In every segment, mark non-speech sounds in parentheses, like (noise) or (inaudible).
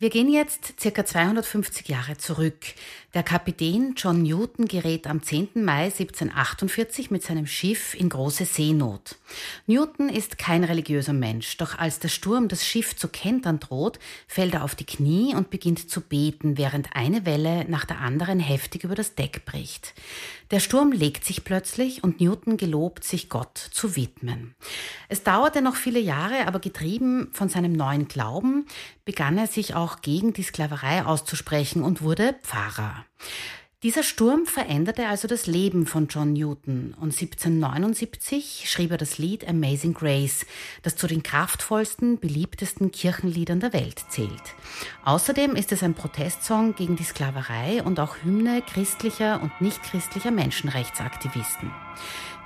Wir gehen jetzt circa 250 Jahre zurück. Der Kapitän John Newton gerät am 10. Mai 1748 mit seinem Schiff in große Seenot. Newton ist kein religiöser Mensch, doch als der Sturm das Schiff zu kentern droht, fällt er auf die Knie und beginnt zu beten, während eine Welle nach der anderen heftig über das Deck bricht. Der Sturm legt sich plötzlich und Newton gelobt, sich Gott zu widmen. Es dauerte noch viele Jahre, aber getrieben von seinem neuen Glauben begann er sich auch gegen die Sklaverei auszusprechen und wurde Pfarrer. Dieser Sturm veränderte also das Leben von John Newton und 1779 schrieb er das Lied Amazing Grace, das zu den kraftvollsten, beliebtesten Kirchenliedern der Welt zählt. Außerdem ist es ein Protestsong gegen die Sklaverei und auch Hymne christlicher und nichtchristlicher Menschenrechtsaktivisten.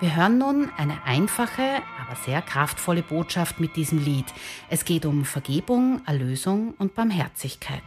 Wir hören nun eine einfache, aber sehr kraftvolle Botschaft mit diesem Lied. Es geht um Vergebung, Erlösung und Barmherzigkeit.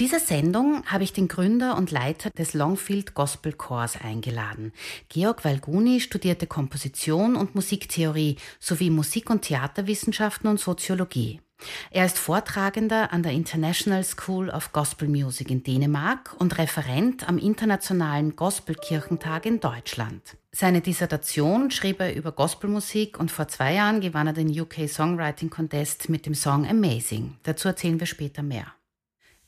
Dieser Sendung habe ich den Gründer und Leiter des Longfield Gospel Chors eingeladen. Georg Walguni studierte Komposition und Musiktheorie sowie Musik- und Theaterwissenschaften und Soziologie. Er ist Vortragender an der International School of Gospel Music in Dänemark und Referent am Internationalen Gospelkirchentag in Deutschland. Seine Dissertation schrieb er über Gospelmusik und vor zwei Jahren gewann er den UK Songwriting Contest mit dem Song Amazing. Dazu erzählen wir später mehr.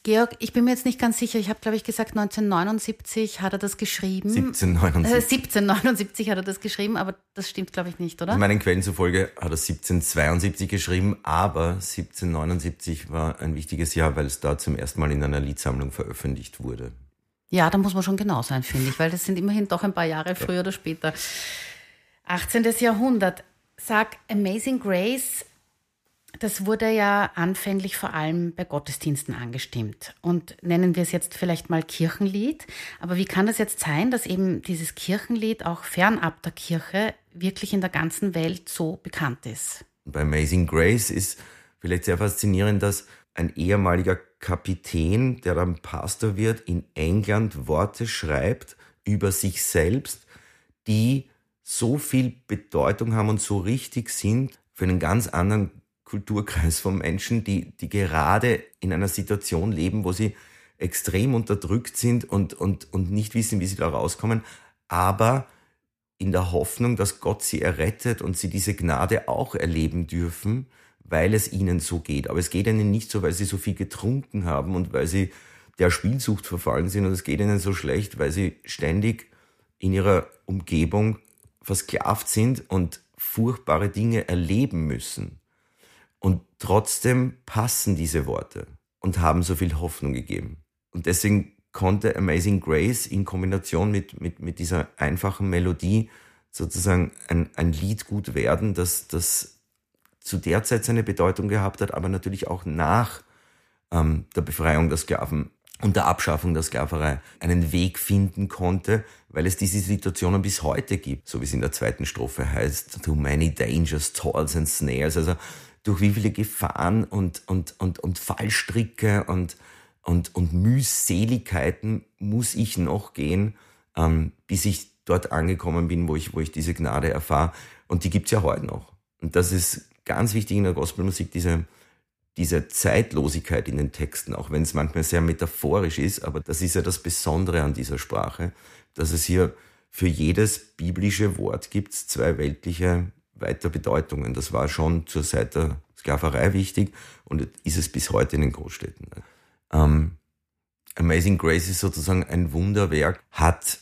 Georg, ich bin mir jetzt nicht ganz sicher. Ich habe, glaube ich, gesagt, 1979 hat er das geschrieben. 1779. Äh, 1779 hat er das geschrieben, aber das stimmt, glaube ich, nicht, oder? In meinen Quellen zufolge hat er 1772 geschrieben, aber 1779 war ein wichtiges Jahr, weil es da zum ersten Mal in einer Liedsammlung veröffentlicht wurde. Ja, da muss man schon genau sein, finde ich, weil das sind immerhin doch ein paar Jahre früher ja. oder später. 18. Jahrhundert. Sag Amazing Grace das wurde ja anfänglich vor allem bei Gottesdiensten angestimmt. Und nennen wir es jetzt vielleicht mal Kirchenlied. Aber wie kann das jetzt sein, dass eben dieses Kirchenlied auch fernab der Kirche wirklich in der ganzen Welt so bekannt ist? Bei Amazing Grace ist vielleicht sehr faszinierend, dass ein ehemaliger Kapitän, der dann Pastor wird, in England Worte schreibt über sich selbst, die so viel Bedeutung haben und so richtig sind für einen ganz anderen Kulturkreis von Menschen, die, die gerade in einer Situation leben, wo sie extrem unterdrückt sind und, und, und nicht wissen, wie sie da rauskommen, aber in der Hoffnung, dass Gott sie errettet und sie diese Gnade auch erleben dürfen, weil es ihnen so geht. Aber es geht ihnen nicht so, weil sie so viel getrunken haben und weil sie der Spielsucht verfallen sind und es geht ihnen so schlecht, weil sie ständig in ihrer Umgebung versklavt sind und furchtbare Dinge erleben müssen. Trotzdem passen diese Worte und haben so viel Hoffnung gegeben. Und deswegen konnte Amazing Grace in Kombination mit, mit, mit dieser einfachen Melodie sozusagen ein, ein Lied gut werden, das, das zu der Zeit seine Bedeutung gehabt hat, aber natürlich auch nach ähm, der Befreiung der Sklaven und der Abschaffung der Sklaverei einen Weg finden konnte, weil es diese Situationen bis heute gibt, so wie es in der zweiten Strophe heißt, too many dangers, toils and snares, also durch wie viele Gefahren und, und, und, und Fallstricke und, und, und Mühseligkeiten muss ich noch gehen, ähm, bis ich dort angekommen bin, wo ich, wo ich diese Gnade erfahre. Und die gibt's ja heute noch. Und das ist ganz wichtig in der Gospelmusik, diese, diese Zeitlosigkeit in den Texten, auch wenn es manchmal sehr metaphorisch ist, aber das ist ja das Besondere an dieser Sprache, dass es hier für jedes biblische Wort gibt zwei weltliche weiter Bedeutungen. Das war schon zur Zeit der Sklaverei wichtig und ist es bis heute in den Großstädten. Ähm, Amazing Grace ist sozusagen ein Wunderwerk, hat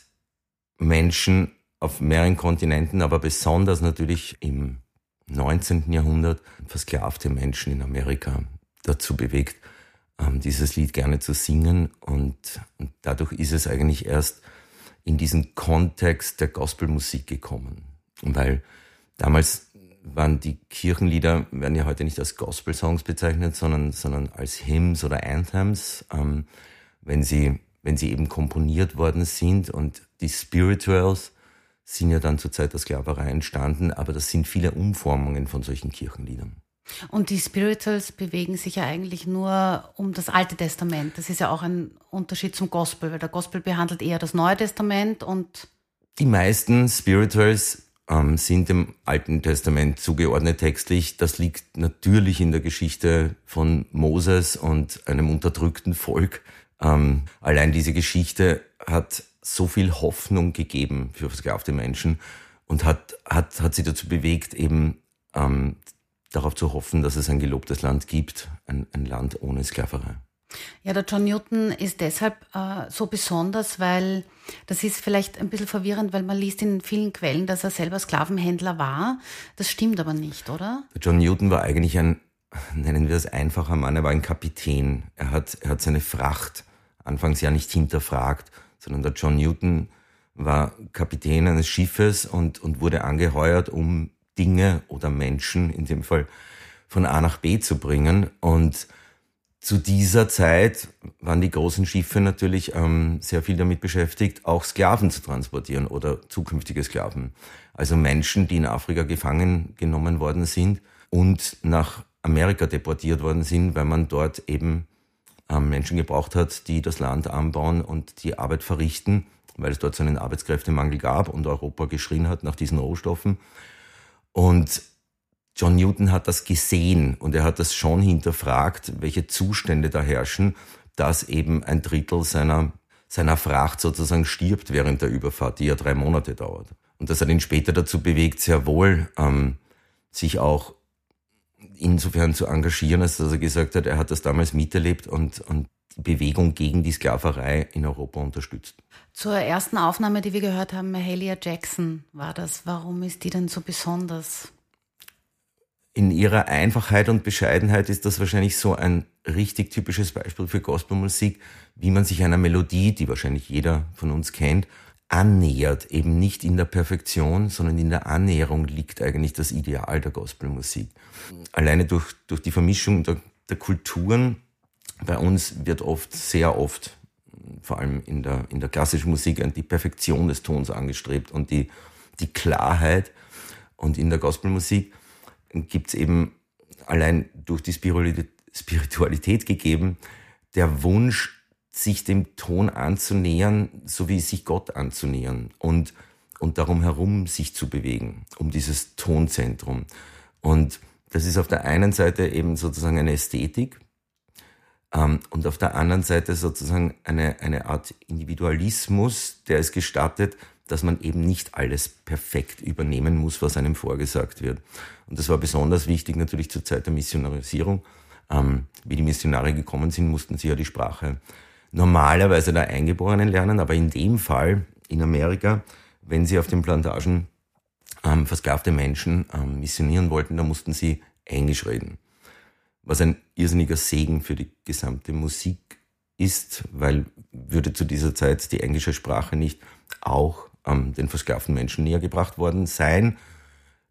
Menschen auf mehreren Kontinenten, aber besonders natürlich im 19. Jahrhundert versklavte Menschen in Amerika dazu bewegt, ähm, dieses Lied gerne zu singen. Und, und dadurch ist es eigentlich erst in diesen Kontext der Gospelmusik gekommen. Weil damals waren die Kirchenlieder, werden ja heute nicht als Gospel-Songs bezeichnet, sondern, sondern als Hymns oder Anthems, ähm, wenn, sie, wenn sie eben komponiert worden sind. Und die Spirituals sind ja dann zur Zeit der Sklaverei entstanden, aber das sind viele Umformungen von solchen Kirchenliedern. Und die Spirituals bewegen sich ja eigentlich nur um das Alte Testament. Das ist ja auch ein Unterschied zum Gospel, weil der Gospel behandelt eher das Neue Testament und die meisten Spirituals ähm, sind dem Alten Testament zugeordnet textlich. Das liegt natürlich in der Geschichte von Moses und einem unterdrückten Volk. Ähm, allein diese Geschichte hat so viel Hoffnung gegeben für versklavte Menschen und hat, hat, hat sie dazu bewegt, eben ähm, darauf zu hoffen, dass es ein gelobtes Land gibt, ein, ein Land ohne Sklaverei. Ja, der John Newton ist deshalb äh, so besonders, weil das ist vielleicht ein bisschen verwirrend, weil man liest in vielen Quellen, dass er selber Sklavenhändler war. Das stimmt aber nicht, oder? Der John Newton war eigentlich ein, nennen wir es einfacher Mann, er war ein Kapitän. Er hat, er hat seine Fracht anfangs ja nicht hinterfragt, sondern der John Newton war Kapitän eines Schiffes und, und wurde angeheuert, um Dinge oder Menschen, in dem Fall von A nach B zu bringen. Und zu dieser Zeit waren die großen Schiffe natürlich ähm, sehr viel damit beschäftigt, auch Sklaven zu transportieren oder zukünftige Sklaven. Also Menschen, die in Afrika gefangen genommen worden sind und nach Amerika deportiert worden sind, weil man dort eben ähm, Menschen gebraucht hat, die das Land anbauen und die Arbeit verrichten, weil es dort so einen Arbeitskräftemangel gab und Europa geschrien hat nach diesen Rohstoffen. Und John Newton hat das gesehen und er hat das schon hinterfragt, welche Zustände da herrschen, dass eben ein Drittel seiner, seiner Fracht sozusagen stirbt während der Überfahrt, die ja drei Monate dauert. Und das hat ihn später dazu bewegt, sehr wohl ähm, sich auch insofern zu engagieren, als dass er gesagt hat, er hat das damals miterlebt und, und die Bewegung gegen die Sklaverei in Europa unterstützt. Zur ersten Aufnahme, die wir gehört haben, Mahalia Jackson war das. Warum ist die denn so besonders? In ihrer Einfachheit und Bescheidenheit ist das wahrscheinlich so ein richtig typisches Beispiel für Gospelmusik, wie man sich einer Melodie, die wahrscheinlich jeder von uns kennt, annähert. Eben nicht in der Perfektion, sondern in der Annäherung liegt eigentlich das Ideal der Gospelmusik. Alleine durch, durch die Vermischung der, der Kulturen bei uns wird oft, sehr oft, vor allem in der, in der klassischen Musik, die Perfektion des Tons angestrebt und die, die Klarheit. Und in der Gospelmusik gibt es eben allein durch die Spiritualität gegeben, der Wunsch, sich dem Ton anzunähern, so wie sich Gott anzunähern und, und darum herum sich zu bewegen, um dieses Tonzentrum. Und das ist auf der einen Seite eben sozusagen eine Ästhetik, Ähm, und auf der anderen Seite sozusagen eine, eine Art Individualismus, der es gestattet, dass man eben nicht alles perfekt übernehmen muss, was einem vorgesagt wird. Und das war besonders wichtig natürlich zur Zeit der Missionarisierung. Ähm, wie die Missionare gekommen sind, mussten sie ja die Sprache normalerweise der Eingeborenen lernen, aber in dem Fall in Amerika, wenn sie auf den Plantagen ähm, versklavte Menschen ähm, missionieren wollten, dann mussten sie Englisch reden. Was ein irrsinniger Segen für die gesamte Musik ist, weil würde zu dieser Zeit die englische Sprache nicht auch ähm, den versklavten Menschen näher gebracht worden sein,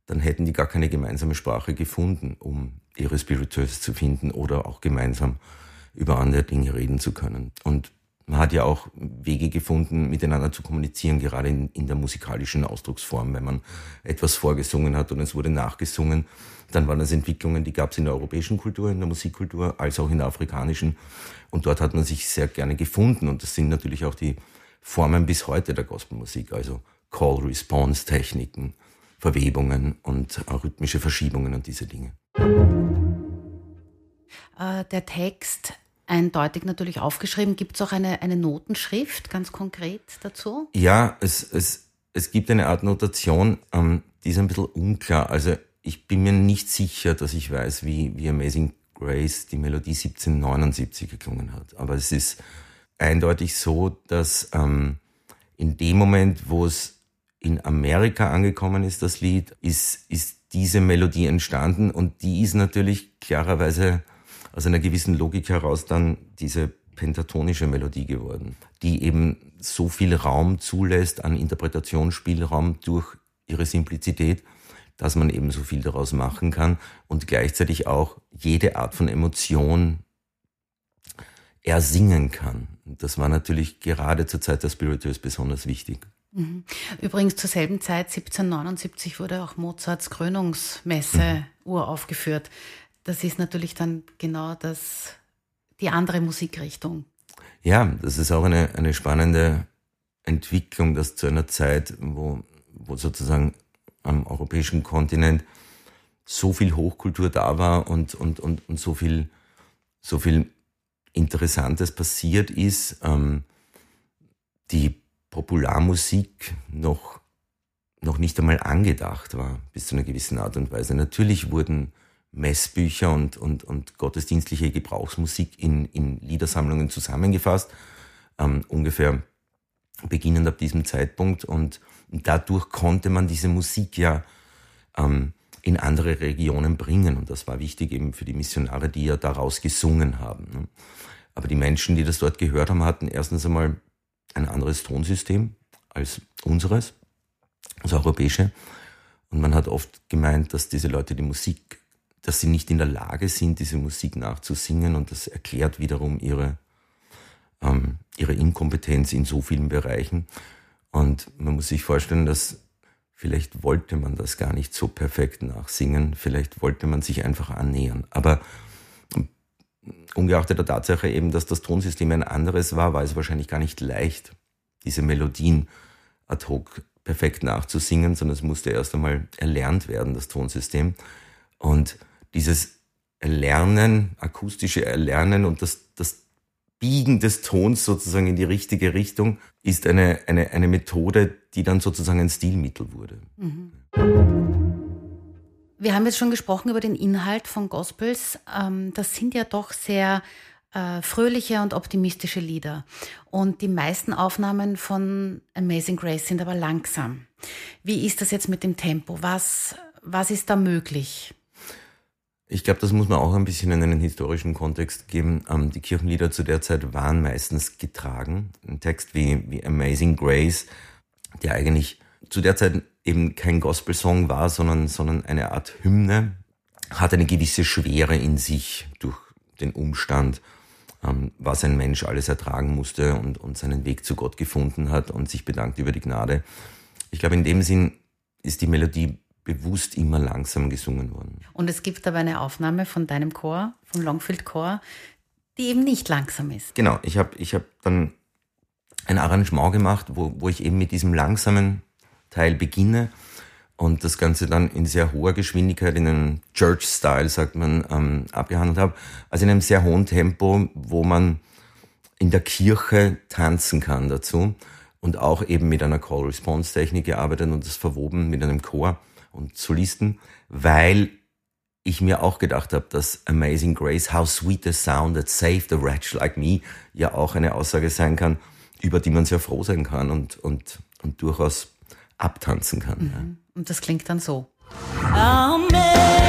dann hätten die gar keine gemeinsame Sprache gefunden, um ihre Spirituals zu finden oder auch gemeinsam über andere Dinge reden zu können. Und man hat ja auch Wege gefunden, miteinander zu kommunizieren, gerade in, in der musikalischen Ausdrucksform. Wenn man etwas vorgesungen hat und es wurde nachgesungen, dann waren das Entwicklungen, die gab es in der europäischen Kultur, in der Musikkultur, als auch in der afrikanischen. Und dort hat man sich sehr gerne gefunden. Und das sind natürlich auch die Formen bis heute der Gospelmusik, also Call-Response-Techniken, Verwebungen und rhythmische Verschiebungen und diese Dinge. Äh, der Text eindeutig natürlich aufgeschrieben. Gibt es auch eine, eine Notenschrift ganz konkret dazu? Ja, es, es, es gibt eine Art Notation, ähm, die ist ein bisschen unklar. Also ich bin mir nicht sicher, dass ich weiß, wie, wie Amazing Grace die Melodie 1779 geklungen hat. Aber es ist eindeutig so, dass ähm, in dem Moment, wo es in Amerika angekommen ist, das Lied, ist, ist diese Melodie entstanden und die ist natürlich klarerweise aus einer gewissen Logik heraus dann diese pentatonische Melodie geworden, die eben so viel Raum zulässt an Interpretationsspielraum durch ihre Simplizität, dass man eben so viel daraus machen kann und gleichzeitig auch jede Art von Emotion ersingen kann. Das war natürlich gerade zur Zeit der Spirituals besonders wichtig. Mhm. Übrigens zur selben Zeit, 1779, wurde auch Mozarts Krönungsmesse mhm. uraufgeführt. Das ist natürlich dann genau das, die andere Musikrichtung. Ja, das ist auch eine, eine spannende Entwicklung, dass zu einer Zeit, wo, wo sozusagen am europäischen Kontinent so viel Hochkultur da war und, und, und, und so viel, so viel Interessantes passiert ist, ähm, die Popularmusik noch, noch nicht einmal angedacht war, bis zu einer gewissen Art und Weise. Natürlich wurden Messbücher und, und, und gottesdienstliche Gebrauchsmusik in, in Liedersammlungen zusammengefasst, ähm, ungefähr beginnend ab diesem Zeitpunkt. Und dadurch konnte man diese Musik ja ähm, in andere Regionen bringen. Und das war wichtig eben für die Missionare, die ja daraus gesungen haben. Ne? Aber die Menschen, die das dort gehört haben, hatten erstens einmal ein anderes Tonsystem als unseres, das europäische. Und man hat oft gemeint, dass diese Leute die Musik dass sie nicht in der Lage sind, diese Musik nachzusingen und das erklärt wiederum ihre, ähm, ihre Inkompetenz in so vielen Bereichen. Und man muss sich vorstellen, dass vielleicht wollte man das gar nicht so perfekt nachsingen, vielleicht wollte man sich einfach annähern. Aber ungeachtet der Tatsache eben, dass das Tonsystem ein anderes war, war es wahrscheinlich gar nicht leicht, diese Melodien ad hoc perfekt nachzusingen, sondern es musste erst einmal erlernt werden, das Tonsystem. Und dieses Erlernen, akustische Erlernen und das Biegen des Tons sozusagen in die richtige Richtung ist eine, eine, eine Methode, die dann sozusagen ein Stilmittel wurde. Mhm. Wir haben jetzt schon gesprochen über den Inhalt von Gospels. Ähm, das sind ja doch sehr äh, fröhliche und optimistische Lieder. Und die meisten Aufnahmen von Amazing Grace sind aber langsam. Wie ist das jetzt mit dem Tempo? Was, was ist da möglich? Ich glaube, das muss man auch ein bisschen in einen historischen Kontext geben. Ähm, die Kirchenlieder zu der Zeit waren meistens getragen. Ein Text wie, wie Amazing Grace, der eigentlich zu der Zeit eben kein Gospel-Song war, sondern, sondern eine Art Hymne, hat eine gewisse Schwere in sich durch den Umstand, ähm, was ein Mensch alles ertragen musste und, und seinen Weg zu Gott gefunden hat und sich bedankt über die Gnade. Ich glaube, in dem Sinn ist die Melodie bewusst immer langsam gesungen worden. Und es gibt aber eine Aufnahme von deinem Chor, vom Longfield Chor, die eben nicht langsam ist. Genau, ich habe ich hab dann ein Arrangement gemacht, wo, wo ich eben mit diesem langsamen Teil beginne und das Ganze dann in sehr hoher Geschwindigkeit, in einem Church-Style, sagt man, ähm, abgehandelt habe. Also in einem sehr hohen Tempo, wo man in der Kirche tanzen kann dazu und auch eben mit einer Call-Response-Technik gearbeitet und das verwoben mit einem Chor und Solisten, weil ich mir auch gedacht habe, dass Amazing Grace, How Sweet the Sound That Saved a Wretch Like Me ja auch eine Aussage sein kann, über die man sehr froh sein kann und, und, und durchaus abtanzen kann. Mhm. Ja. Und das klingt dann so. Amazing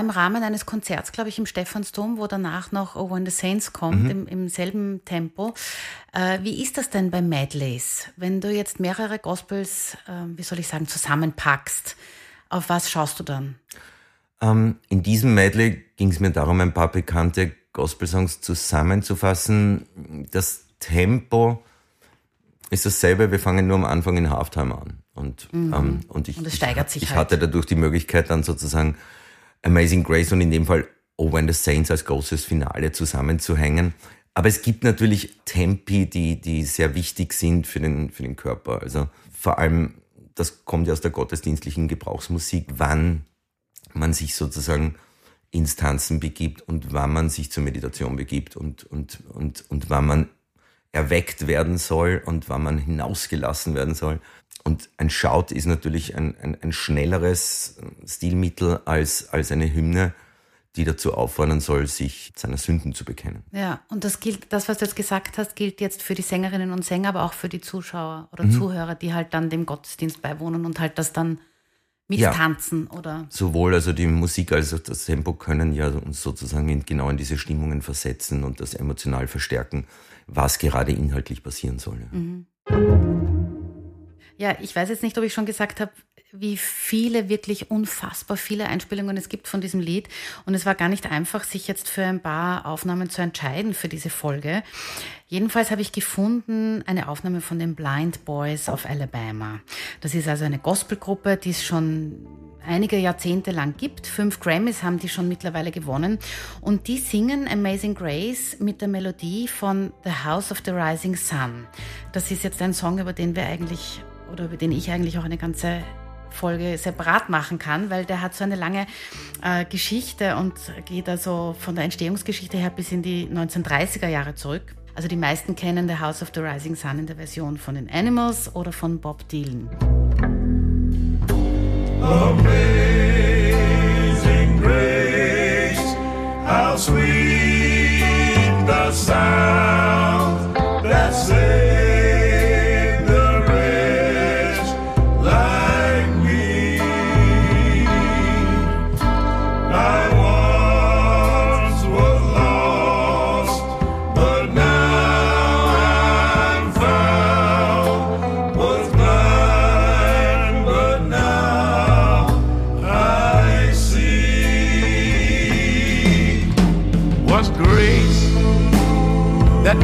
war im Rahmen eines Konzerts, glaube ich, im Stephansdom, wo danach noch Oh When the Saints kommt, Mhm. im, im selben Tempo. Äh, wie ist das denn bei Medleys? Wenn du jetzt mehrere Gospels, äh, wie soll ich sagen, zusammenpackst, auf was schaust du dann? Ähm, in diesem Medley ging es mir darum, ein paar bekannte Gospel-Songs zusammenzufassen. Das Tempo ist dasselbe, wir fangen nur am Anfang in Halftime an. Und, ähm, und, ich, Und es steigert sich ich halt. hatte dadurch die Möglichkeit, dann sozusagen Amazing Grace und in dem Fall Oh When the Saints als großes Finale zusammenzuhängen. Aber es gibt natürlich Tempi, die, die sehr wichtig sind für den, für den Körper. Also vor allem, das kommt ja aus der gottesdienstlichen Gebrauchsmusik, wann man sich sozusagen ins Tanzen begibt und wann man sich zur Meditation begibt und, und, und, und wann man erweckt werden soll und wann man hinausgelassen werden soll. Und ein Shout ist natürlich ein, ein, ein schnelleres Stilmittel als, als eine Hymne, die dazu auffordern soll, sich seiner Sünden zu bekennen. Ja, und das gilt, das, was du jetzt gesagt hast, gilt jetzt für die Sängerinnen und Sänger, aber auch für die Zuschauer oder Mhm. Zuhörer, die halt dann dem Gottesdienst beiwohnen und halt das dann Ja. mittanzen oder. Sowohl also die Musik als auch das Tempo können ja uns sozusagen in, genau in diese Stimmungen versetzen und das emotional verstärken, was gerade inhaltlich passieren soll. Ja. Ja, ich weiß jetzt nicht, ob ich schon gesagt habe, wie viele, wirklich unfassbar viele Einspielungen es gibt von diesem Lied. Und es war gar nicht einfach, sich jetzt für ein paar Aufnahmen zu entscheiden für diese Folge. Jedenfalls habe ich gefunden eine Aufnahme von den Blind Boys of Alabama. Das ist also eine Gospelgruppe, die es schon einige Jahrzehnte lang gibt. Fünf Grammys haben die schon mittlerweile gewonnen. Und die singen Amazing Grace mit der Melodie von The House of the Rising Sun. Das ist jetzt ein Song, über den wir eigentlich, oder über den ich eigentlich auch eine ganze Folge separat machen kann, weil der hat so eine lange äh, Geschichte und geht also von der Entstehungsgeschichte her bis in die 1930er Jahre zurück. Also die meisten kennen The House of the Rising Sun in der Version von den Animals oder von Bob Dylan. Amazing grace, how sweet the sound that saved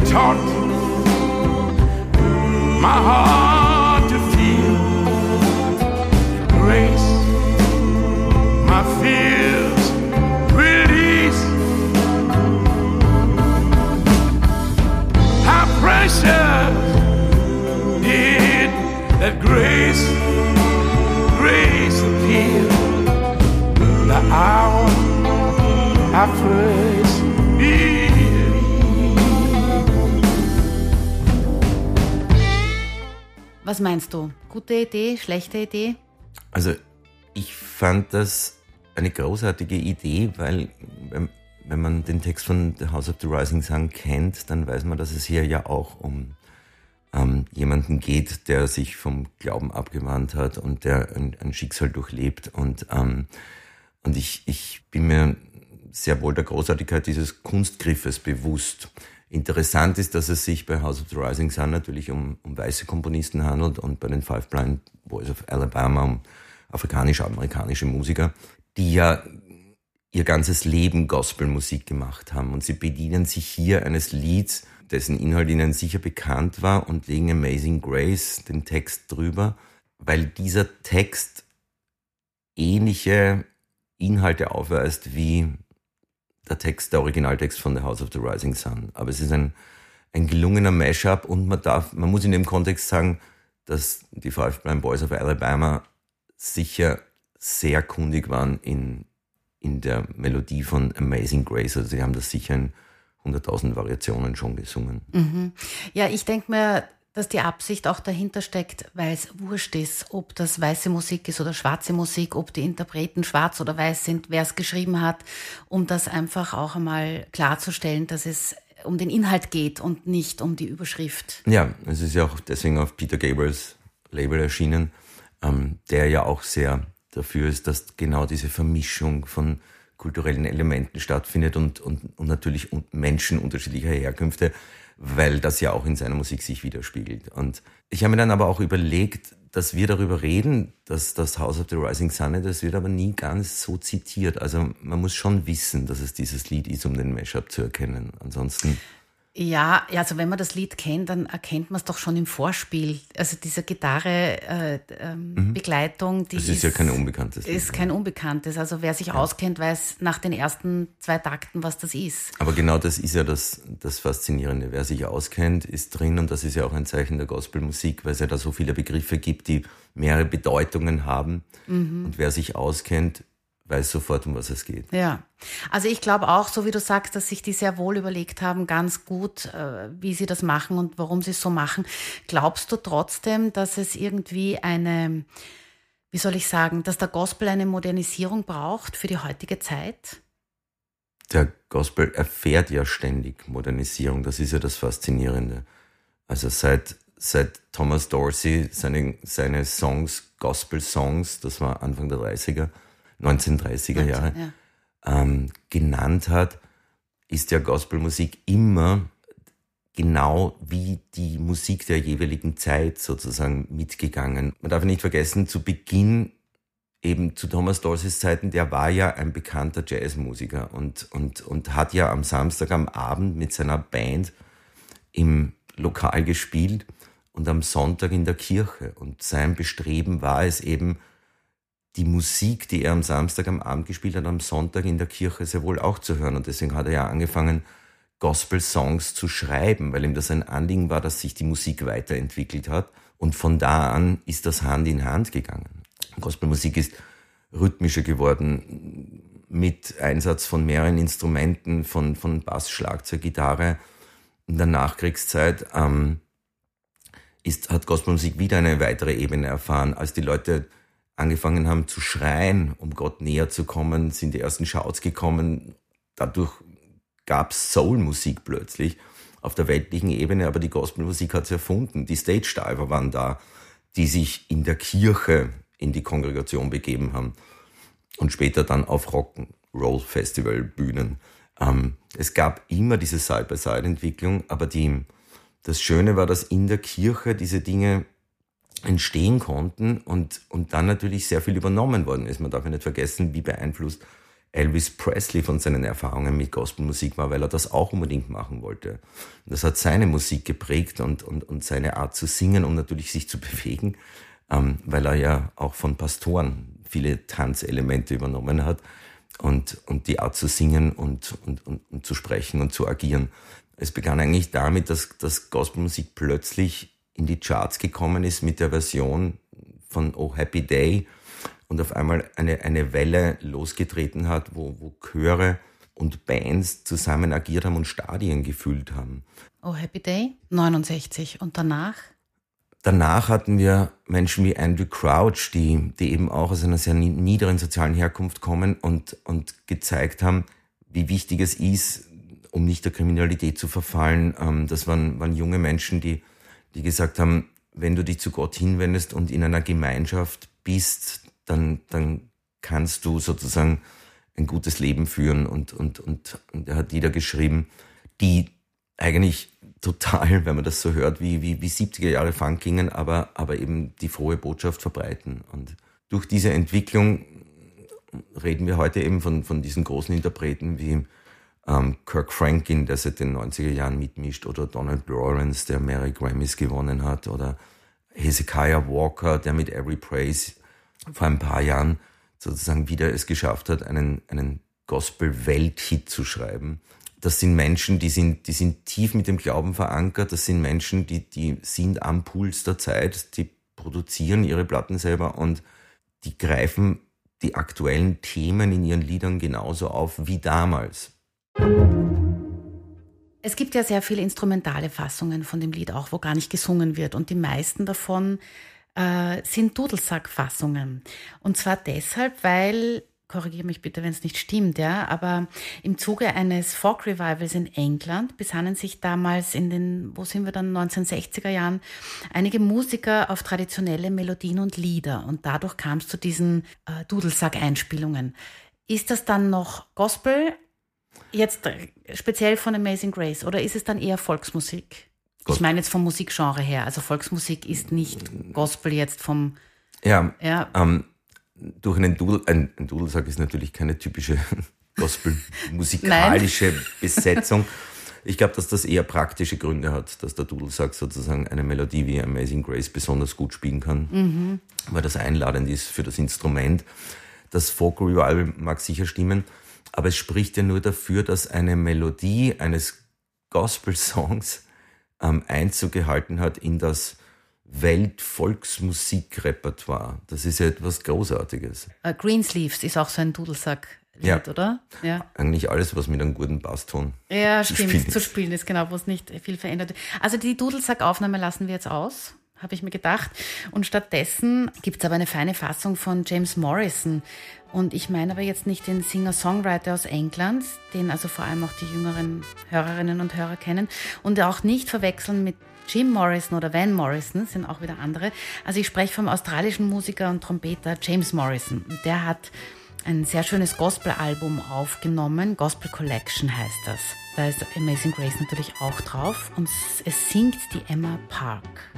taught my heart to feel grace, my fears release. How precious did that grace, grace appear the hour I first. Was meinst du? Gute Idee, schlechte Idee? Also ich fand das eine großartige Idee, weil wenn, man den Text von The House of the Rising Sun kennt, dann weiß man, dass es hier ja auch um ähm, jemanden geht, der sich vom Glauben abgewandt hat und der ein, ein Schicksal durchlebt. Und, ähm, und ich, ich bin mir sehr wohl der Großartigkeit dieses Kunstgriffes bewusst. Interessant ist, dass es sich bei House of the Rising Sun natürlich um, um weiße Komponisten handelt und bei den Five Blind Boys of Alabama um afrikanisch-amerikanische Musiker, die ja ihr ganzes Leben Gospelmusik gemacht haben. Und sie bedienen sich hier eines Lieds, dessen Inhalt ihnen sicher bekannt war und legen Amazing Grace den Text drüber, weil dieser Text ähnliche Inhalte aufweist wie der Text, der Originaltext von The House of the Rising Sun. Aber es ist ein, ein gelungener Mashup und man darf, man muss in dem Kontext sagen, dass die Five Blind Boys of Alabama sicher sehr kundig waren in, in der Melodie von Amazing Grace. Also sie haben das sicher in 100.000 Variationen schon gesungen. Ja, ich denke mir, dass die Absicht auch dahinter steckt, weil es wurscht ist, ob das weiße Musik ist oder schwarze Musik, ob die Interpreten schwarz oder weiß sind, wer es geschrieben hat, um das einfach auch einmal klarzustellen, dass es um den Inhalt geht und nicht um die Überschrift. Ja, es ist ja auch deswegen auf Peter Gabriels Label erschienen, ähm, der ja auch sehr dafür ist, dass genau diese Vermischung von kulturellen Elementen stattfindet und, und, und natürlich Menschen unterschiedlicher Herkünfte, weil das ja auch in seiner Musik sich widerspiegelt. Und ich habe mir dann aber auch überlegt, dass wir darüber reden, dass das House of the Rising Sun, das wird aber nie ganz so zitiert. Also man muss schon wissen, dass es dieses Lied ist, um den Mashup zu erkennen. Ansonsten Ja, ja, also wenn man das Lied kennt, dann erkennt man es doch schon im Vorspiel. Also diese Gitarre äh, ähm, Begleitung, die Das ist ja kein unbekanntes Lied, Ist kein unbekanntes. Also wer sich auskennt, weiß nach den ersten zwei Takten, was das ist. Aber genau das ist ja das, das Faszinierende. Wer sich auskennt, ist drin und das ist ja auch ein Zeichen der Gospelmusik, weil es ja da so viele Begriffe gibt, die mehrere Bedeutungen haben. Und wer sich auskennt, weiß sofort, um was es geht. Ja, also ich glaube auch, so wie du sagst, dass sich die sehr wohl überlegt haben, ganz gut, äh, wie sie das machen und warum sie es so machen. Glaubst du trotzdem, dass es irgendwie eine, wie soll ich sagen, dass der Gospel eine Modernisierung braucht für die heutige Zeit? Der Gospel erfährt ja ständig Modernisierung. Das ist ja das Faszinierende. Also seit, seit Thomas Dorsey seine, seine Songs, Gospel-Songs, das war Anfang der 30er, 1930er Jahre, Ja. ähm, genannt hat, ist ja Gospelmusik immer genau wie die Musik der jeweiligen Zeit sozusagen mitgegangen. Man darf nicht vergessen, zu Beginn eben zu Thomas Dorseys Zeiten, der war ja ein bekannter Jazzmusiker und, und, und hat ja am Samstag am Abend mit seiner Band im Lokal gespielt und am Sonntag in der Kirche. Und sein Bestreben war es eben, die Musik, die er am Samstag am Abend gespielt hat, am Sonntag in der Kirche sehr wohl auch zu hören. Und deswegen hat er ja angefangen, Gospel-Songs zu schreiben, weil ihm das ein Anliegen war, dass sich die Musik weiterentwickelt hat. Und von da an ist das Hand in Hand gegangen. Gospelmusik ist rhythmischer geworden, mit Einsatz von mehreren Instrumenten, von, von Bass, Schlagzeug, Gitarre. In der Nachkriegszeit ähm, ist, hat Gospelmusik wieder eine weitere Ebene erfahren. Als die Leute angefangen haben zu schreien, um Gott näher zu kommen, sind die ersten Shouts gekommen. Dadurch gab es Soulmusik plötzlich auf der weltlichen Ebene, aber die Gospelmusik hat es erfunden. Die Stage Diver waren da, die sich in der Kirche in die Kongregation begeben haben und später dann auf Rock'n'Roll Festival Bühnen. Ähm, es gab immer diese Side-by-Side-Entwicklung, aber die, das Schöne war, dass in der Kirche diese Dinge entstehen konnten und, und dann natürlich sehr viel übernommen worden ist. Man darf ja nicht vergessen, wie beeinflusst Elvis Presley von seinen Erfahrungen mit Gospelmusik war, weil er das auch unbedingt machen wollte. Das hat seine Musik geprägt und, und, und seine Art zu singen und natürlich sich zu (laughs) bewegen, ähm, weil er ja auch von Pastoren viele Tanzelemente übernommen hat und, und die Art zu singen und, und, und, und zu sprechen und zu agieren. Es begann eigentlich damit, dass, dass Gospelmusik plötzlich in die Charts gekommen ist mit der Version von Oh Happy Day und auf einmal eine, eine Welle losgetreten hat, wo, wo Chöre und Bands zusammen agiert haben und Stadien gefüllt haben. Oh, Happy Day, 69. Und danach? Danach hatten wir Menschen wie Andrew Crouch, die, die eben auch aus einer sehr ni- niederen sozialen Herkunft kommen und, und gezeigt haben, wie wichtig es ist, um nicht der Kriminalität zu verfallen. Ähm, Das waren, waren junge Menschen, die, die gesagt haben, wenn du dich zu Gott hinwendest und in einer Gemeinschaft bist, dann, dann kannst du sozusagen ein gutes Leben führen. Und, und, und, und er hat Lieder geschrieben, die eigentlich total, wenn man das so hört, wie, wie, wie 70er Jahre Funk klingen, aber, aber eben die frohe Botschaft verbreiten. Und durch diese Entwicklung reden wir heute eben von, von diesen großen Interpreten wie ähm, Kirk Franklin, der seit den 90er Jahren mitmischt, oder Donald Lawrence, der mehrere Grammys gewonnen hat, oder Hezekiah Walker, der mit Every Praise vor ein paar Jahren sozusagen wieder es geschafft hat, einen, einen Gospel-Welthit zu schreiben. Das sind Menschen, die sind, die sind tief mit dem Glauben verankert. Das sind Menschen, die, die sind am Puls der Zeit. Die produzieren ihre Platten selber und die greifen die aktuellen Themen in ihren Liedern genauso auf wie damals. Es gibt ja sehr viele instrumentale Fassungen von dem Lied auch, wo gar nicht gesungen wird. Und die meisten davon äh, sind Dudelsack-Fassungen. Und zwar deshalb, weil, korrigiere mich bitte, wenn es nicht stimmt, ja, aber im Zuge eines Folk-Revivals in England besannen sich damals in den, wo sind wir dann, 1960er Jahren, einige Musiker auf traditionelle Melodien und Lieder. Und dadurch kam es zu diesen äh, Dudelsack-Einspielungen. Ist das dann noch Gospel? Jetzt speziell von Amazing Grace oder ist es dann eher Volksmusik? Ich Gos- meine jetzt vom Musikgenre her. Also Volksmusik ist nicht Gospel jetzt vom, Ja, ja, ähm, durch einen Dudel, ein, ein Dudelsack ist natürlich keine typische (laughs) Gospel-musikalische Besetzung. Ich glaube, dass das eher praktische Gründe hat, dass der Dudelsack sozusagen eine Melodie wie Amazing Grace besonders gut spielen kann, weil das einladend ist für das Instrument. Das Folk Revival mag sicher stimmen, aber es spricht ja nur dafür, dass eine Melodie eines Gospel-Songs ähm, Einzug gehalten hat in das Welt-Volksmusikrepertoire. Das ist ja etwas Großartiges. äh, Greensleeves ist auch so ein Dudelsack-Lied, Ja. oder? Ja. Eigentlich alles, was mit einem guten Basston Ja, zu stimmt. spielen zu ist. spielen ist genau, wo es nicht viel verändert. Also die Dudelsack-Aufnahme lassen wir jetzt aus, habe ich mir gedacht. Und stattdessen gibt es aber eine feine Fassung von James Morrison. Und ich meine aber jetzt nicht den Singer-Songwriter aus England, den also vor allem auch die jüngeren Hörerinnen und Hörer kennen. Und auch nicht verwechseln mit Jim Morrison oder Van Morrison, sind auch wieder andere. Also ich spreche vom australischen Musiker und Trompeter James Morrison. Der hat ein sehr schönes Gospel-Album aufgenommen. Gospel Collection heißt das. Da ist Amazing Grace natürlich auch drauf und es singt die Emma Park.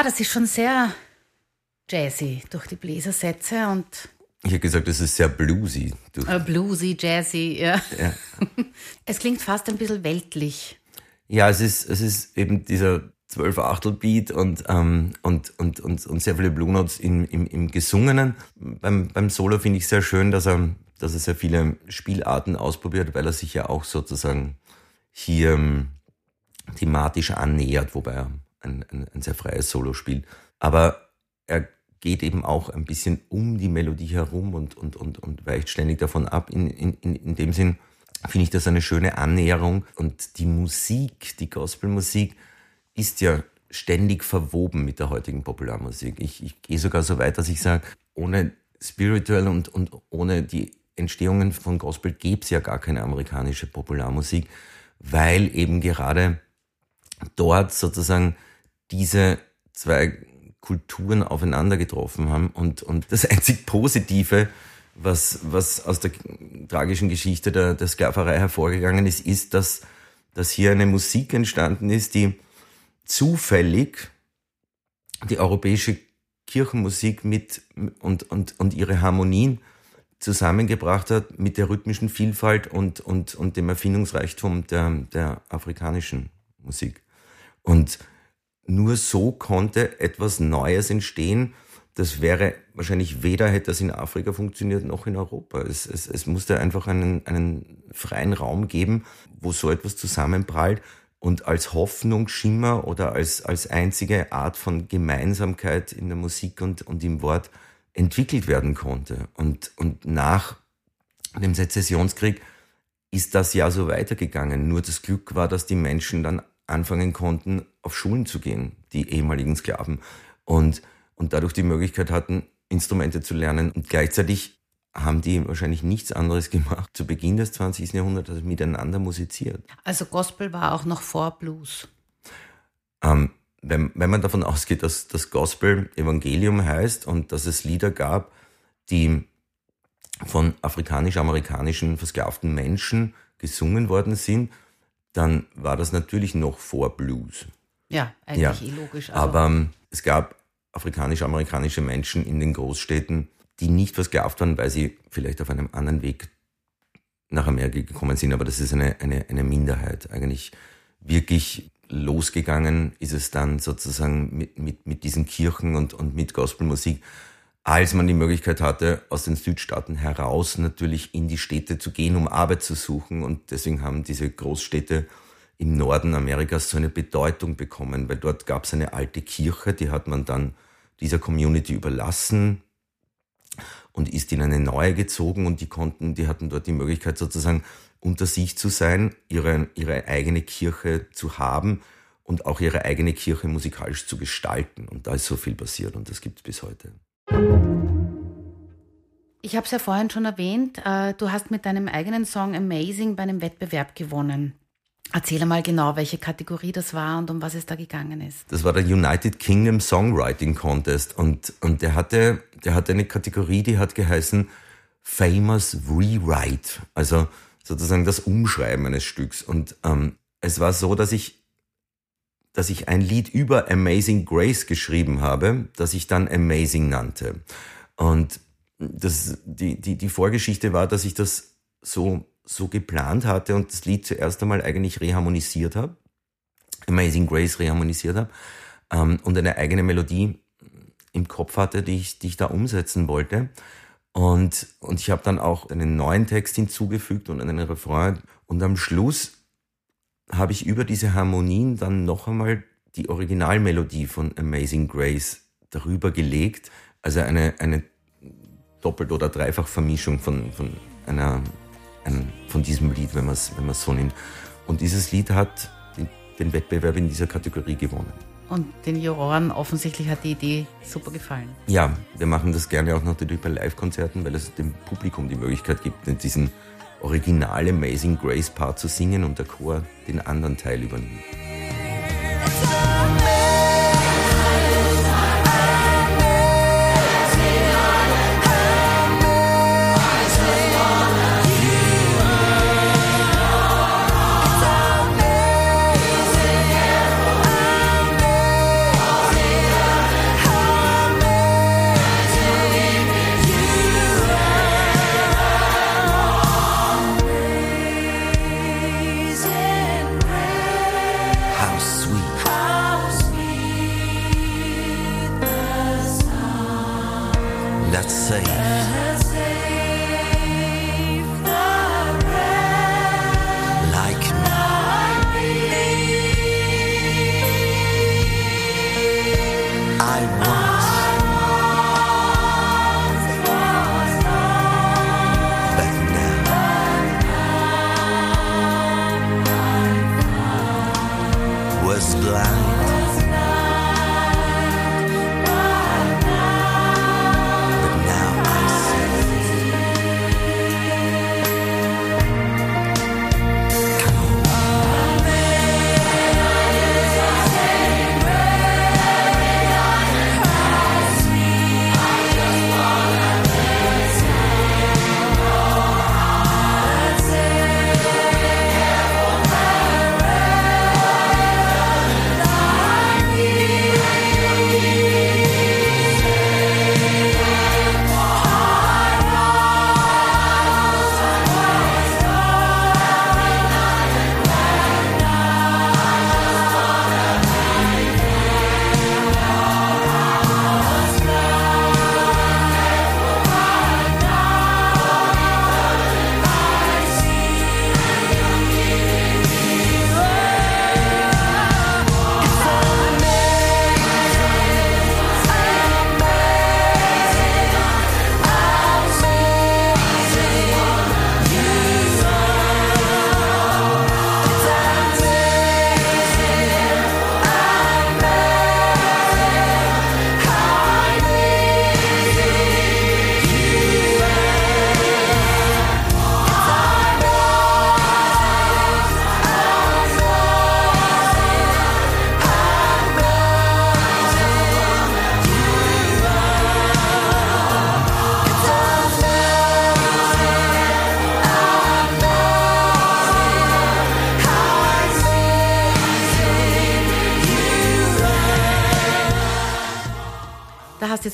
Ja, das ist schon sehr jazzy durch die Bläsersätze und Ich hätte gesagt, das ist sehr bluesy. Äh, bluesy, jazzy, ja. ja. (laughs) Es klingt fast ein bisschen weltlich. ja, es ist, es ist eben dieser 12 Achtel Beat und, ähm, und, und, und, und sehr viele Blue Notes im, im, im Gesungenen. Beim, beim Solo finde ich sehr schön, dass er, dass er sehr viele Spielarten ausprobiert, weil er sich ja auch sozusagen hier ähm, thematisch annähert, wobei er ein, ein, ein sehr freies Solo spielt. Aber er geht eben auch ein bisschen um die Melodie herum und, und, und, und weicht ständig davon ab. In, in, in, in dem Sinn finde ich das eine schöne Annäherung. Und die Musik, die Gospelmusik, ist ja ständig verwoben mit der heutigen Popularmusik. Ich, ich gehe sogar so weit, dass ich sage, ohne Spiritual und, und ohne die Entstehungen von Gospel gäbe es ja gar keine amerikanische Popularmusik, weil eben gerade dort sozusagen diese zwei Kulturen aufeinander getroffen haben und, und das einzig Positive, was, was aus der tragischen Geschichte der, der Sklaverei hervorgegangen ist, ist, dass, dass hier eine Musik entstanden ist, die zufällig die europäische Kirchenmusik mit und, und, und ihre Harmonien zusammengebracht hat mit der rhythmischen Vielfalt und, und, und dem Erfindungsreichtum der, der afrikanischen Musik. Und nur so konnte etwas Neues entstehen. Das wäre wahrscheinlich weder hätte das in Afrika funktioniert noch in Europa. Es, es, es musste einfach einen, einen freien Raum geben, wo so etwas zusammenprallt und als Hoffnungsschimmer oder als, als einzige Art von Gemeinsamkeit in der Musik und, und im Wort entwickelt werden konnte. Und, und nach dem Sezessionskrieg ist das ja so weitergegangen. Nur das Glück war, dass die Menschen dann anfangen konnten, auf Schulen zu gehen, die ehemaligen Sklaven. Und, und dadurch die Möglichkeit hatten, Instrumente zu lernen. Und gleichzeitig haben die wahrscheinlich nichts anderes (laughs) gemacht zu Beginn des 20. Jahrhunderts als miteinander musiziert. Also Gospel war auch noch vor Blues. Ähm, wenn, wenn man davon ausgeht, dass das Gospel Evangelium heißt und dass es Lieder gab, die von afrikanisch-amerikanischen versklavten Menschen gesungen worden sind, dann war das natürlich noch vor Blues. Ja, eigentlich eh logisch. Also, Aber ähm, es gab afrikanisch-amerikanische Menschen in den Großstädten, die nicht versklavt waren, weil sie vielleicht auf einem anderen Weg nach Amerika gekommen sind. Aber das ist eine, eine, eine Minderheit. Eigentlich wirklich losgegangen ist es dann sozusagen mit, mit, mit diesen Kirchen und, und mit Gospelmusik, als man die Möglichkeit hatte, aus den Südstaaten heraus natürlich in die Städte zu gehen, um Arbeit zu suchen. Und deswegen haben diese Großstädte im Norden Amerikas so eine Bedeutung bekommen, weil dort gab es eine alte Kirche, die hat man dann dieser Community überlassen und ist in eine neue gezogen und die konnten, die hatten dort die Möglichkeit sozusagen unter sich zu sein, ihre, ihre eigene Kirche zu haben und auch ihre eigene Kirche musikalisch zu gestalten. Und da ist so viel passiert und das gibt es bis heute. ich habe es ja vorhin schon erwähnt, äh, du hast mit deinem eigenen Song Amazing bei einem Wettbewerb gewonnen. Erzähl mal genau, welche Kategorie das war und um was es da gegangen ist. Das war der United Kingdom Songwriting Contest und, und der hatte, der hatte eine Kategorie, die hat geheißen Famous Rewrite, also sozusagen das Umschreiben eines Stücks. Und ähm, es war so, dass ich, dass ich ein Lied über Amazing Grace geschrieben habe, das ich dann Amazing nannte. Und das, die, die, die Vorgeschichte war, dass ich das so so geplant hatte und das Lied zuerst einmal eigentlich reharmonisiert habe, Amazing Grace reharmonisiert habe ähm, und eine eigene Melodie im Kopf hatte, die ich, die ich da umsetzen wollte. Und, und ich habe dann auch einen neuen Text hinzugefügt und einen Refrain. Und am Schluss habe ich über diese Harmonien dann noch einmal die Originalmelodie von Amazing Grace darüber gelegt. Also eine, eine Doppelt- oder Dreifachvermischung von, von einer ein, von diesem Lied, wenn man es wenn so nimmt. Und dieses Lied hat den, den Wettbewerb in dieser Kategorie gewonnen. Und den Juroren offensichtlich hat die Idee super gefallen. Ja, wir machen das gerne auch natürlich bei Live-Konzerten, weil es dem Publikum die Möglichkeit gibt, diesen original Amazing Grace Part zu singen und der Chor den anderen Teil übernimmt.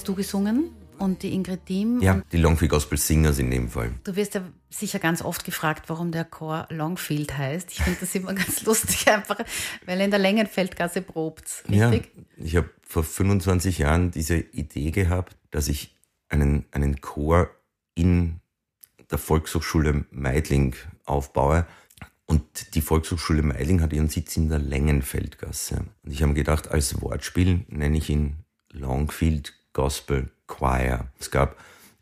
Hast du gesungen und die Ingrid Diem. Ja, die Longfield Gospel Singers in dem Fall. du wirst ja sicher ganz oft gefragt, warum der Chor Longfield heißt. Ich finde das immer (laughs) ganz lustig, einfach, weil er in der Längenfeldgasse probt. Richtig? Ja, ich habe vor 25 Jahren diese Idee gehabt, dass ich einen, einen Chor in der Volkshochschule Meidling aufbaue. Und die Volkshochschule Meidling hat ihren Sitz in der Längenfeldgasse. Und ich habe gedacht, als Wortspiel nenne ich ihn Longfield Gospel Choir. Es gab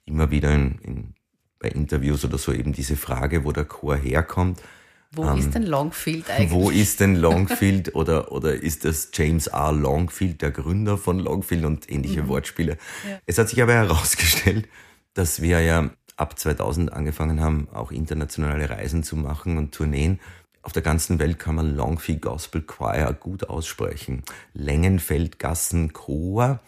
immer wieder in, in, bei Interviews oder so eben diese Frage, wo der Chor herkommt. Wo ist denn Longfield eigentlich? Wo ist denn (laughs) Longfield oder, oder ist das James R. Longfield, der Gründer von Longfield und ähnliche Wortspiele? Es hat sich aber herausgestellt, dass wir ja ab 2000 angefangen haben, auch internationale Reisen zu machen und Tourneen. Auf der ganzen Welt kann man Longfield Gospel Choir gut aussprechen. Längenfeldgassen Chor,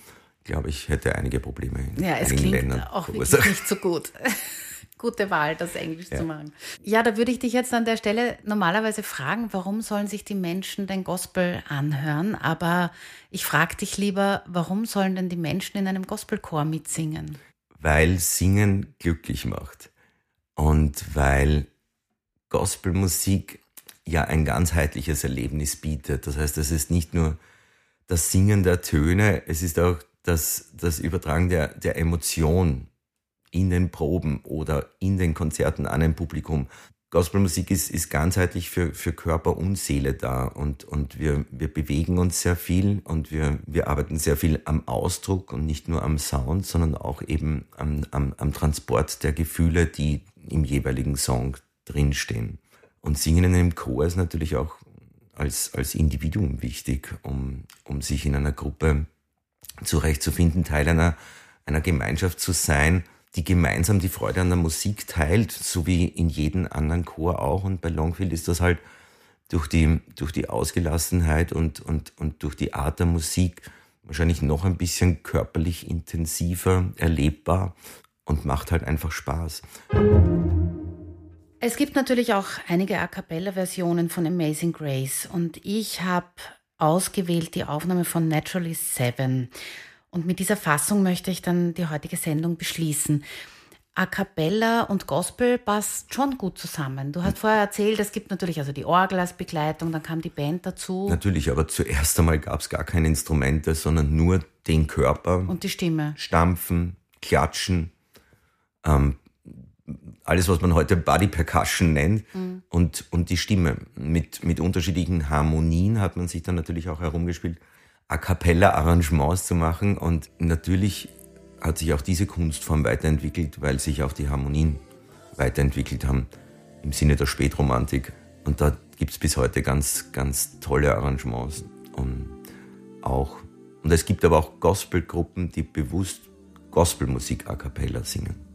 glaube ich, hätte einige Probleme in Ja, es klingt Ländern auch wirklich verursacht. nicht so gut. (laughs) Gute Wahl, das Englisch zu machen. Ja, da würde ich dich jetzt an der Stelle normalerweise fragen, warum sollen sich die Menschen den Gospel anhören? Aber ich frage dich lieber, warum sollen denn die Menschen in einem Gospelchor mitsingen? weil Singen glücklich macht und weil Gospelmusik ja ein ganzheitliches Erlebnis bietet. Das heißt, es ist nicht nur das Singen der Töne, es ist auch das, das Übertragen der, der Emotion in den Proben oder in den Konzerten an ein Publikum. Gospelmusik ist, ist ganzheitlich für, für Körper und Seele da und, und wir, wir bewegen uns sehr viel und wir, wir arbeiten sehr viel am Ausdruck und nicht nur am Sound, sondern auch eben am, am, am Transport der Gefühle, die im jeweiligen Song drinstehen. Und Singen in einem Chor ist natürlich auch als, als Individuum wichtig, um, um sich in einer Gruppe zurechtzufinden, Teil einer, einer Gemeinschaft zu sein, die gemeinsam die Freude an der Musik teilt, so wie in jedem anderen Chor auch. Und bei Longfield ist das halt durch die, durch die Ausgelassenheit und, und, und durch die Art der Musik wahrscheinlich noch ein bisschen körperlich intensiver erlebbar und macht halt einfach Spaß. Es gibt natürlich auch einige A cappella-Versionen von Amazing Grace und ich habe ausgewählt die Aufnahme von Naturally Seven. Und mit dieser Fassung möchte ich dann die heutige Sendung beschließen. A cappella und Gospel passt schon gut zusammen. Du hast vorher erzählt, es gibt natürlich also die Orgel als Begleitung, dann kam die Band dazu Natürlich, aber zuerst einmal gab es gar keine Instrumente, sondern nur den Körper. und die Stimme. Stampfen, klatschen, ähm, alles, was man heute Body Percussion nennt und, und die Stimme. Mit, mit unterschiedlichen Harmonien hat man sich dann natürlich auch herumgespielt, A cappella Arrangements zu machen und natürlich hat sich auch diese Kunstform weiterentwickelt, weil sich auch die Harmonien weiterentwickelt haben im Sinne der Spätromantik. Und da gibt es bis heute ganz, ganz tolle Arrangements. Und auch. Und es gibt aber auch Gospelgruppen, die bewusst Gospelmusik a cappella singen.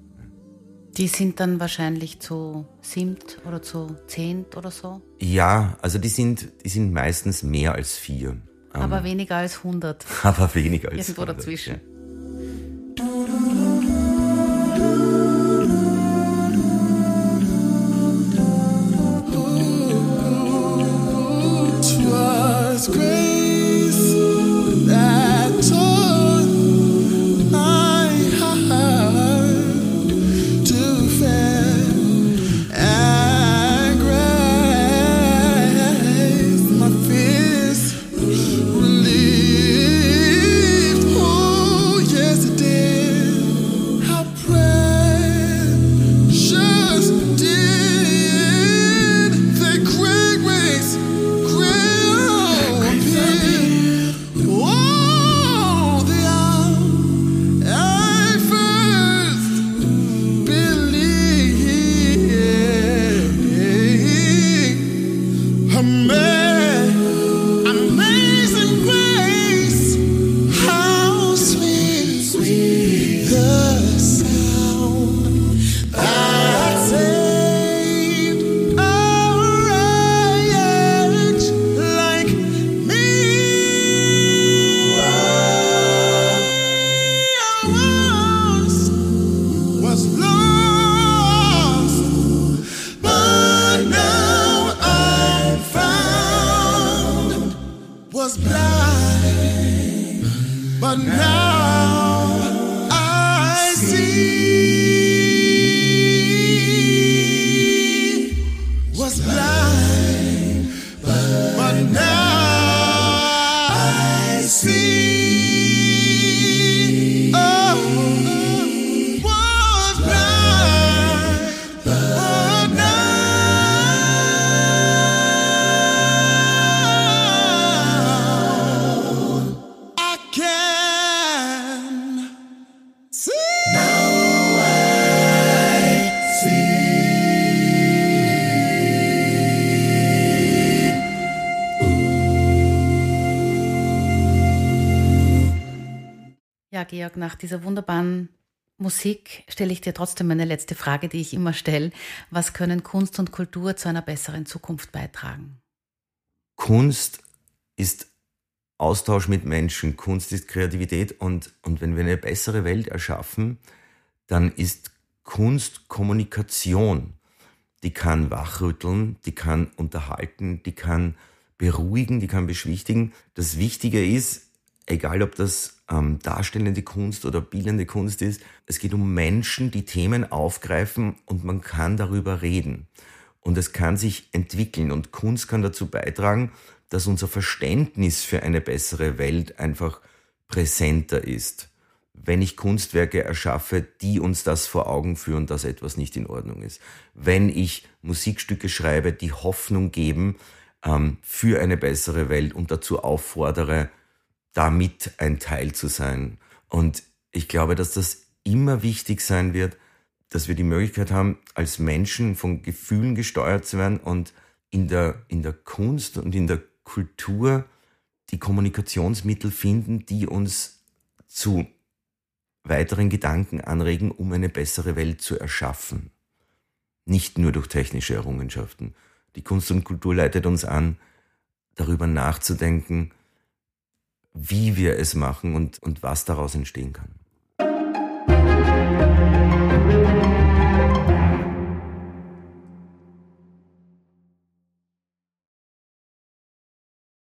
Die sind dann wahrscheinlich zu siebt oder zu zehnt oder so, Ja, also die sind, die sind meistens mehr als vier. aber weniger als 100. (laughs) Aber weniger als Irgendwo 100, dazwischen. ja. Georg, nach dieser wunderbaren Musik stelle ich dir trotzdem meine letzte Frage, die ich immer stelle. Was können Kunst und Kultur zu einer besseren Zukunft beitragen? Kunst ist Austausch mit Menschen, Kunst ist Kreativität und, und wenn wir eine bessere Welt erschaffen, dann ist Kunst Kommunikation. Die kann wachrütteln, die kann unterhalten, die kann beruhigen, die kann beschwichtigen. Das Wichtige ist, egal ob das ähm, darstellende Kunst oder bildende Kunst ist, es geht um Menschen, die Themen aufgreifen und man kann darüber reden. Und es kann sich entwickeln und Kunst kann dazu beitragen, dass unser Verständnis für eine bessere Welt einfach präsenter ist. Wenn ich Kunstwerke erschaffe, die uns das vor Augen führen, dass etwas nicht in Ordnung ist. Wenn ich Musikstücke schreibe, die Hoffnung geben ähm, für eine bessere Welt und dazu auffordere, damit ein Teil zu sein. Und ich glaube, dass das immer wichtig sein wird, dass wir die Möglichkeit haben, als Menschen von Gefühlen gesteuert zu werden und in der, in der Kunst und in der Kultur die Kommunikationsmittel finden, die uns zu weiteren Gedanken anregen, um eine bessere Welt zu erschaffen. Nicht nur durch technische Errungenschaften. Die Kunst und Kultur leitet uns an, darüber nachzudenken, wie wir es machen und, und was daraus entstehen kann.